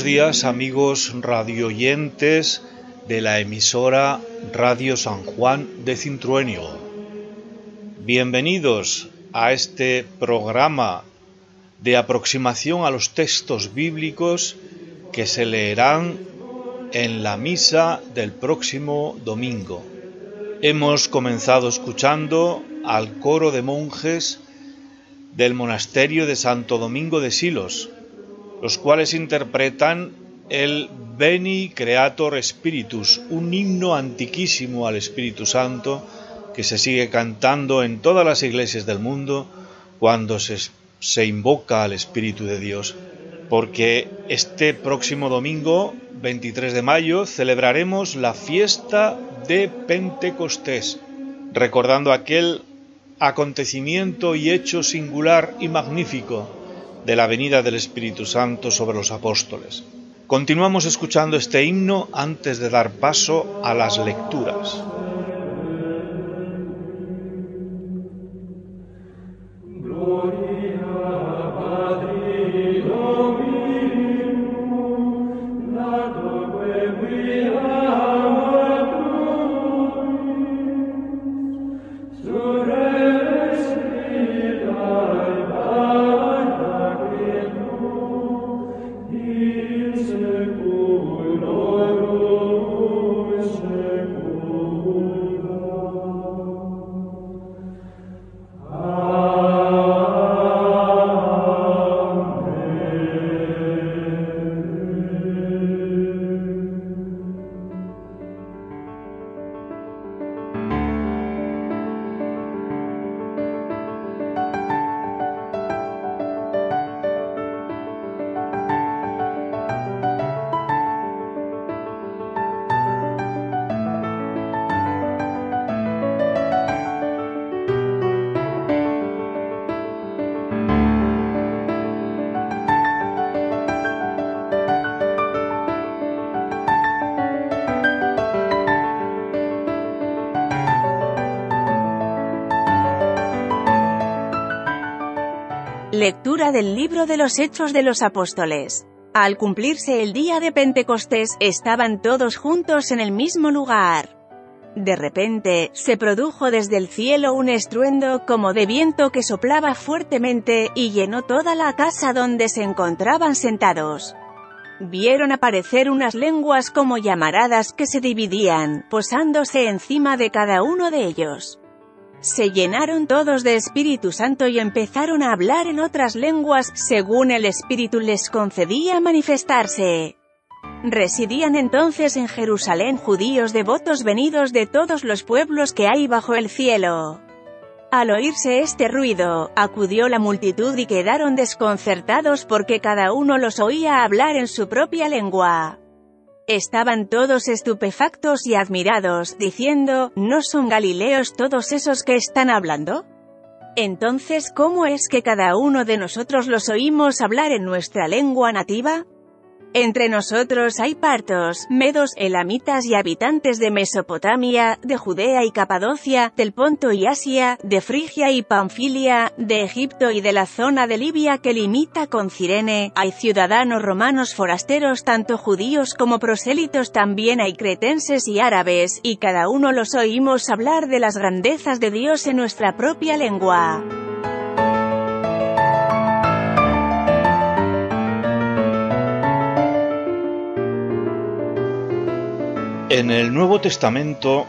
buenos días amigos radioyentes de la emisora Radio San Juan de Cintruenio. Bienvenidos a este programa de aproximación a los textos bíblicos que se leerán en la misa del próximo domingo. Hemos comenzado escuchando al coro de monjes del monasterio de Santo Domingo de Silos, los cuales interpretan el Beni Creator Spiritus, un himno antiquísimo al Espíritu Santo que se sigue cantando en todas las iglesias del mundo cuando se, se invoca al Espíritu de Dios. Porque este próximo domingo, 23 de mayo, celebraremos la fiesta de Pentecostés, recordando aquel acontecimiento y hecho singular y magnífico de la venida del Espíritu Santo sobre los apóstoles. Continuamos escuchando este himno antes de dar paso a las lecturas. Lectura del libro de los Hechos de los Apóstoles. Al cumplirse el día de Pentecostés, estaban todos juntos en el mismo lugar. De repente, se produjo desde el cielo un estruendo como de viento que soplaba fuertemente, y llenó toda la casa donde se encontraban sentados. Vieron aparecer unas lenguas como llamaradas que se dividían, posándose encima de cada uno de ellos. Se llenaron todos de Espíritu Santo y empezaron a hablar en otras lenguas, según el Espíritu les concedía manifestarse. Residían entonces en Jerusalén judíos devotos venidos de todos los pueblos que hay bajo el cielo. Al oírse este ruido, acudió la multitud y quedaron desconcertados porque cada uno los oía hablar en su propia lengua. Estaban todos estupefactos y admirados, diciendo, ¿no son galileos todos esos que están hablando? Entonces, ¿cómo es que cada uno de nosotros los oímos hablar en nuestra lengua nativa? Entre nosotros hay partos, medos, elamitas y habitantes de Mesopotamia, de Judea y Capadocia, del Ponto y Asia, de Frigia y Panfilia, de Egipto y de la zona de Libia que limita con Cirene, hay ciudadanos romanos forasteros tanto judíos como prosélitos también hay cretenses y árabes, y cada uno los oímos hablar de las grandezas de Dios en nuestra propia lengua. En el Nuevo Testamento,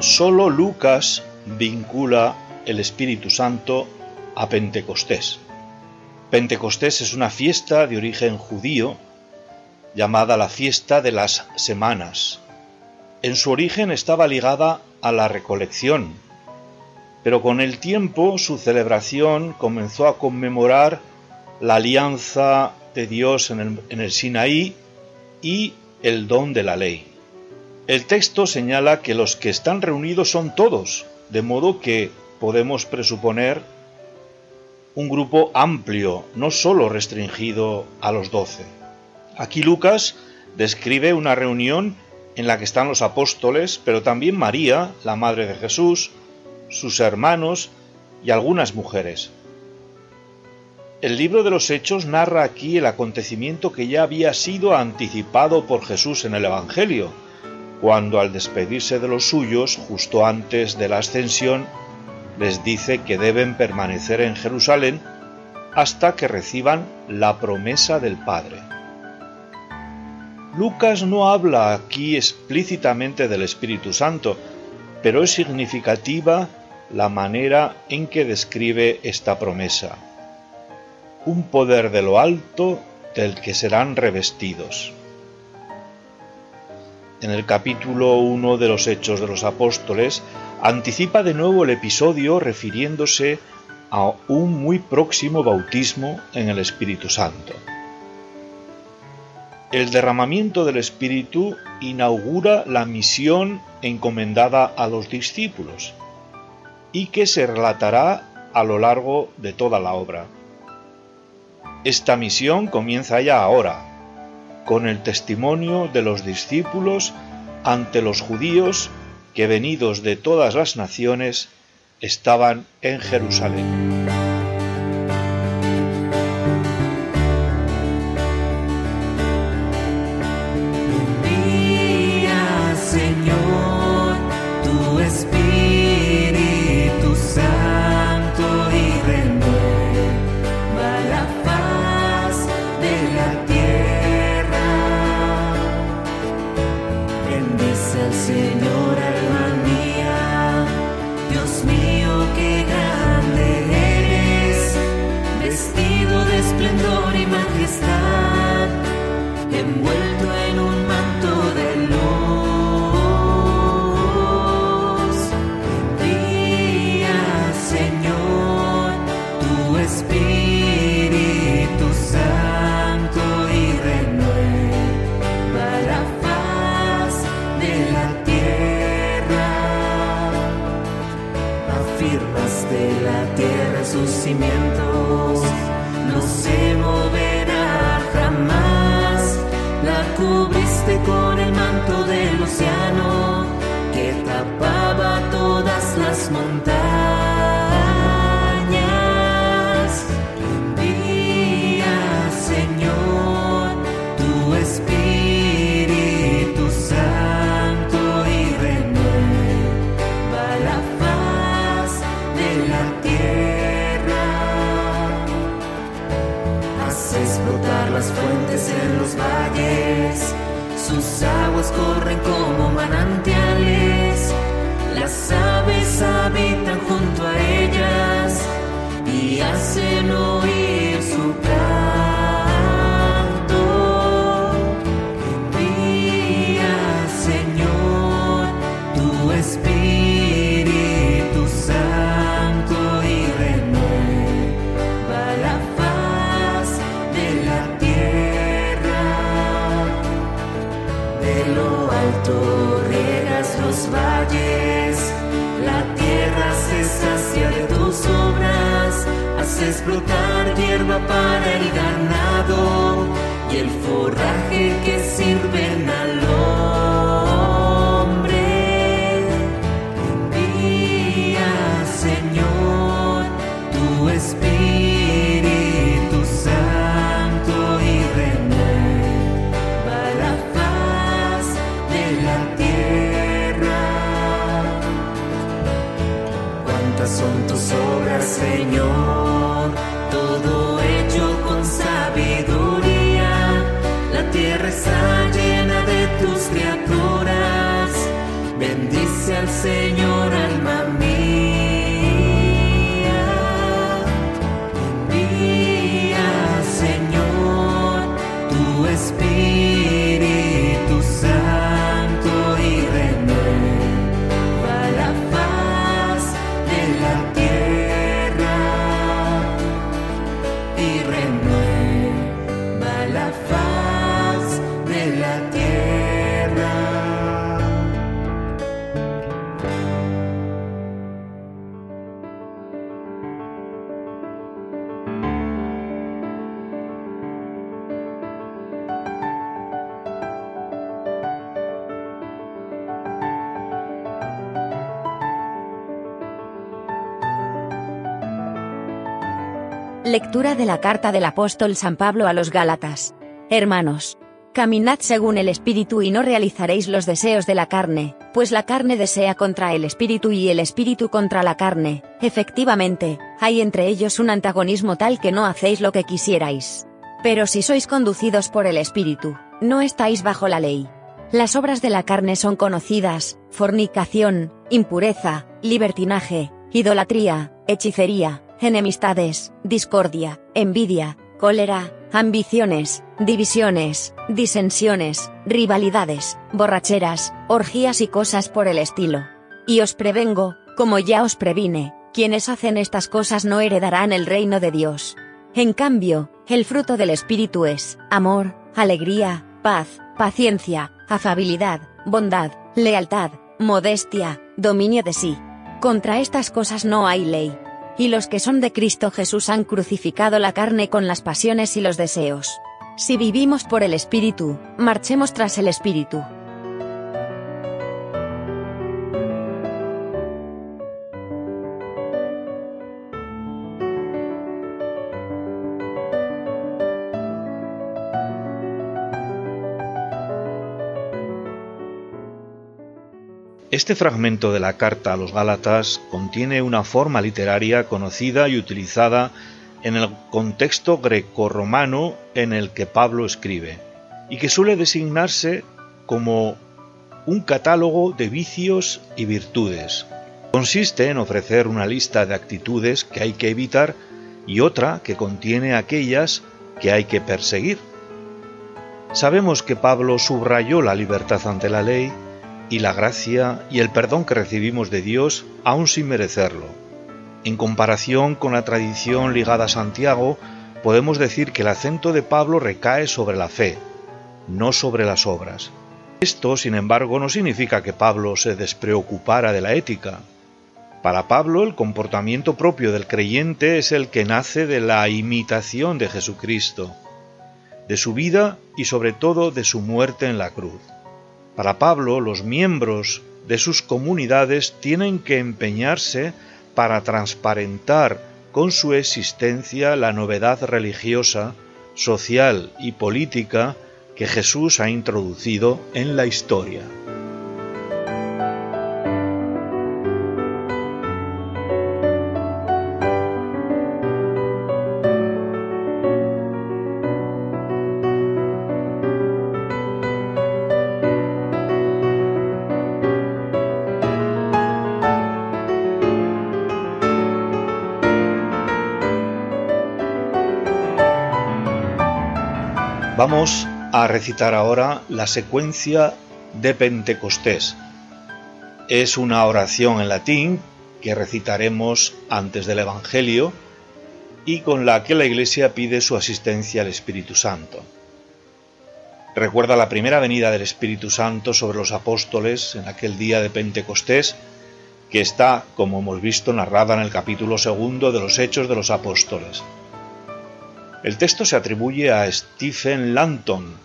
solo Lucas vincula el Espíritu Santo a Pentecostés. Pentecostés es una fiesta de origen judío llamada la fiesta de las semanas. En su origen estaba ligada a la recolección, pero con el tiempo su celebración comenzó a conmemorar la alianza de Dios en el, en el Sinaí y el don de la ley. El texto señala que los que están reunidos son todos, de modo que podemos presuponer un grupo amplio, no solo restringido a los doce. Aquí Lucas describe una reunión en la que están los apóstoles, pero también María, la madre de Jesús, sus hermanos y algunas mujeres. El libro de los Hechos narra aquí el acontecimiento que ya había sido anticipado por Jesús en el Evangelio, cuando al despedirse de los suyos, justo antes de la ascensión, les dice que deben permanecer en Jerusalén hasta que reciban la promesa del Padre. Lucas no habla aquí explícitamente del Espíritu Santo, pero es significativa la manera en que describe esta promesa. Un poder de lo alto del que serán revestidos. En el capítulo 1 de los Hechos de los Apóstoles anticipa de nuevo el episodio refiriéndose a un muy próximo bautismo en el Espíritu Santo. El derramamiento del Espíritu inaugura la misión encomendada a los discípulos y que se relatará a lo largo de toda la obra. Esta misión comienza ya ahora, con el testimonio de los discípulos ante los judíos que venidos de todas las naciones estaban en Jerusalén. Señor nacimiento. Explotar hierba para el ganado y el forraje que sirven son tus obras, Señor? Lectura de la carta del apóstol San Pablo a los Gálatas. Hermanos, caminad según el Espíritu y no realizaréis los deseos de la carne, pues la carne desea contra el Espíritu y el Espíritu contra la carne. Efectivamente, hay entre ellos un antagonismo tal que no hacéis lo que quisierais. Pero si sois conducidos por el Espíritu, no estáis bajo la ley. Las obras de la carne son conocidas, fornicación, impureza, libertinaje, idolatría, hechicería, enemistades, discordia, envidia, cólera, ambiciones, divisiones, disensiones, rivalidades, borracheras, orgías y cosas por el estilo. Y os prevengo, como ya os previne, quienes hacen estas cosas no heredarán el reino de Dios. En cambio, el fruto del Espíritu es, amor, alegría, paz, paciencia, afabilidad, bondad, lealtad, modestia, dominio de sí. Contra estas cosas no hay ley. Y los que son de Cristo Jesús han crucificado la carne con las pasiones y los deseos. Si vivimos por el Espíritu, marchemos tras el Espíritu. Este fragmento de la carta a los Gálatas contiene una forma literaria conocida y utilizada en el contexto grecorromano en el que Pablo escribe, y que suele designarse como un catálogo de vicios y virtudes. Consiste en ofrecer una lista de actitudes que hay que evitar y otra que contiene aquellas que hay que perseguir. Sabemos que Pablo subrayó la libertad ante la ley y la gracia y el perdón que recibimos de Dios aún sin merecerlo. En comparación con la tradición ligada a Santiago, podemos decir que el acento de Pablo recae sobre la fe, no sobre las obras. Esto, sin embargo, no significa que Pablo se despreocupara de la ética. Para Pablo, el comportamiento propio del creyente es el que nace de la imitación de Jesucristo, de su vida y sobre todo de su muerte en la cruz. Para Pablo, los miembros de sus comunidades tienen que empeñarse para transparentar con su existencia la novedad religiosa, social y política que Jesús ha introducido en la historia. Vamos a recitar ahora la secuencia de Pentecostés. Es una oración en latín que recitaremos antes del Evangelio y con la que la Iglesia pide su asistencia al Espíritu Santo. Recuerda la primera venida del Espíritu Santo sobre los apóstoles en aquel día de Pentecostés, que está, como hemos visto, narrada en el capítulo segundo de los Hechos de los Apóstoles. El texto se atribuye a Stephen Langton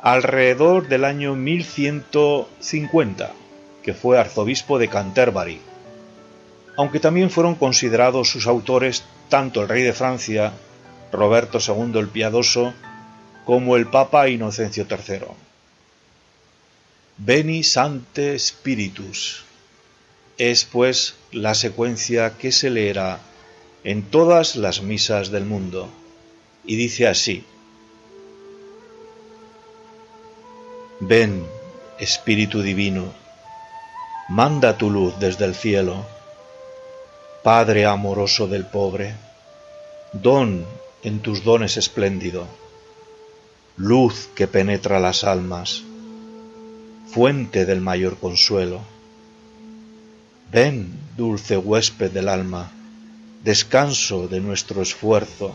alrededor del año 1150, que fue arzobispo de Canterbury, aunque también fueron considerados sus autores tanto el rey de Francia, Roberto II el Piadoso, como el Papa Inocencio III. Beni Sante Spiritus. Es pues la secuencia que se leerá en todas las misas del mundo y dice así, Ven, Espíritu Divino, manda tu luz desde el cielo, Padre amoroso del pobre, don en tus dones espléndido, luz que penetra las almas, fuente del mayor consuelo. Ven, dulce huésped del alma, descanso de nuestro esfuerzo,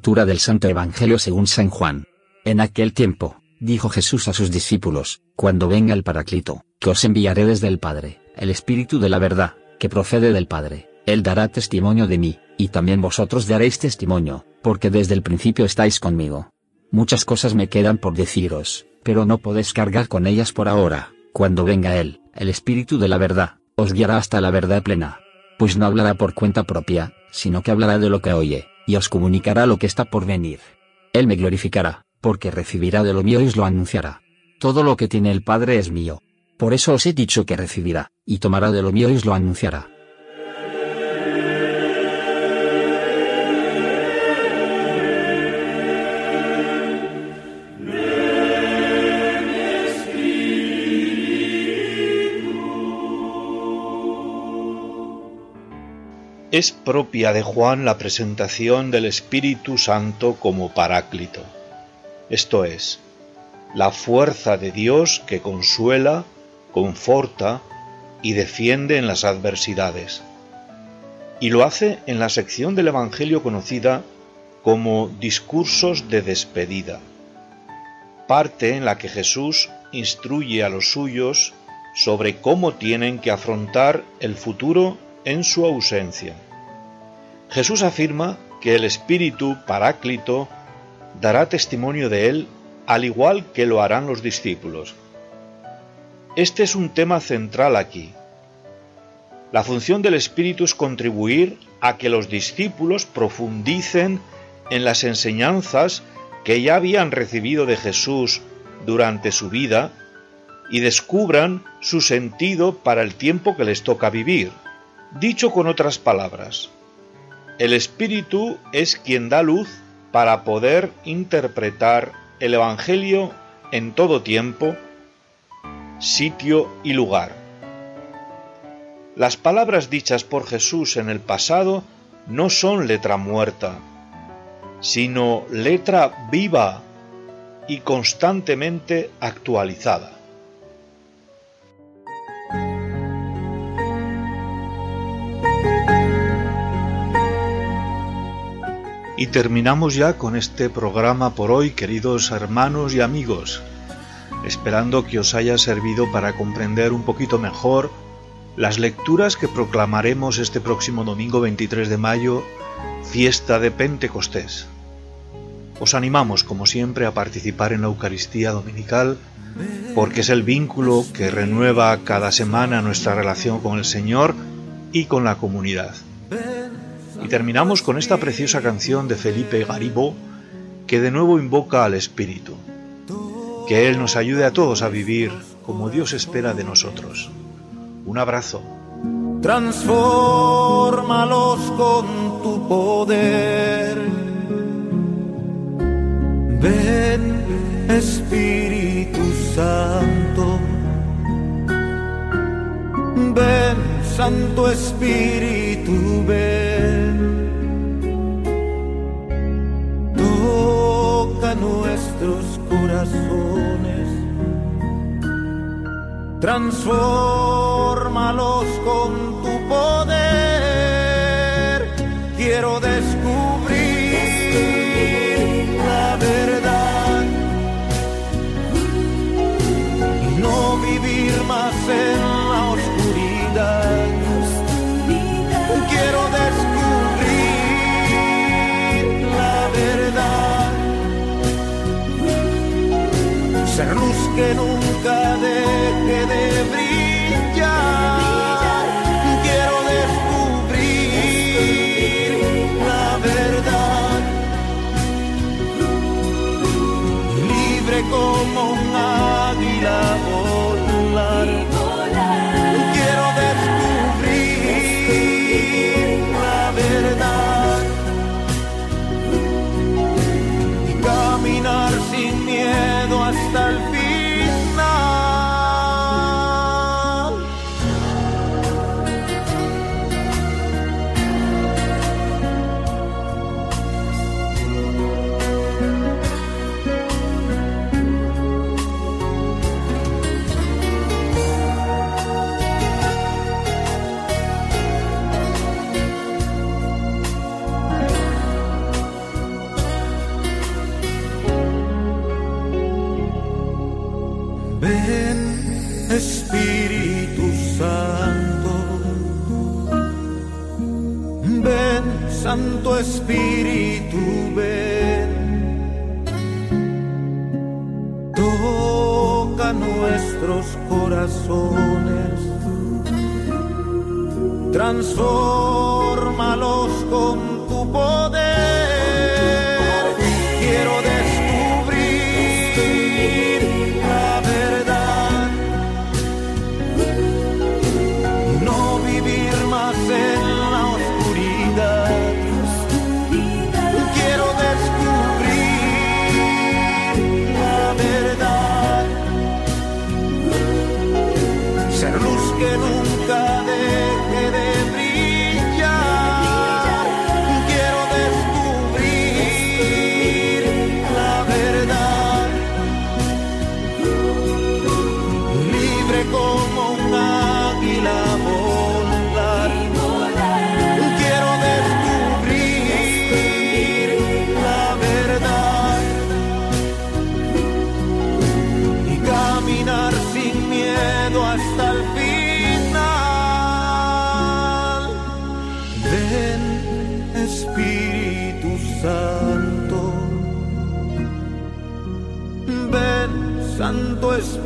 Del Santo Evangelio según San Juan. En aquel tiempo, dijo Jesús a sus discípulos, Cuando venga el Paraclito, que os enviaré desde el Padre, el Espíritu de la verdad, que procede del Padre, Él dará testimonio de mí, y también vosotros daréis testimonio, porque desde el principio estáis conmigo. Muchas cosas me quedan por deciros, pero no podéis cargar con ellas por ahora, cuando venga Él, el Espíritu de la verdad, os guiará hasta la verdad plena. Pues no hablará por cuenta propia, sino que hablará de lo que oye, y os comunicará lo que está por venir. Él me glorificará, porque recibirá de lo mío y os lo anunciará. Todo lo que tiene el Padre es mío. Por eso os he dicho que recibirá, y tomará de lo mío y os lo anunciará. Es propia de Juan la presentación del Espíritu Santo como Paráclito, esto es, la fuerza de Dios que consuela, conforta y defiende en las adversidades. Y lo hace en la sección del Evangelio conocida como discursos de despedida, parte en la que Jesús instruye a los suyos sobre cómo tienen que afrontar el futuro en su ausencia. Jesús afirma que el Espíritu Paráclito dará testimonio de él al igual que lo harán los discípulos. Este es un tema central aquí. La función del Espíritu es contribuir a que los discípulos profundicen en las enseñanzas que ya habían recibido de Jesús durante su vida y descubran su sentido para el tiempo que les toca vivir. Dicho con otras palabras, el Espíritu es quien da luz para poder interpretar el Evangelio en todo tiempo, sitio y lugar. Las palabras dichas por Jesús en el pasado no son letra muerta, sino letra viva y constantemente actualizada. Y terminamos ya con este programa por hoy, queridos hermanos y amigos, esperando que os haya servido para comprender un poquito mejor las lecturas que proclamaremos este próximo domingo 23 de mayo, fiesta de Pentecostés. Os animamos, como siempre, a participar en la Eucaristía Dominical, porque es el vínculo que renueva cada semana nuestra relación con el Señor y con la comunidad. Y terminamos con esta preciosa canción de Felipe Garibo que de nuevo invoca al Espíritu. Que Él nos ayude a todos a vivir como Dios espera de nosotros. Un abrazo. Transfórmalos con tu poder. Ven, Espíritu Santo. Ven, Santo Espíritu, ven. Toca nuestros corazones. Transfórmalos con tu poder. Quiero descubrir ser luz que nunca deje de brillar. comes for. caminar sin miedo hasta el final. Ven, Espíritu Santo. Ven, Santo Espíritu.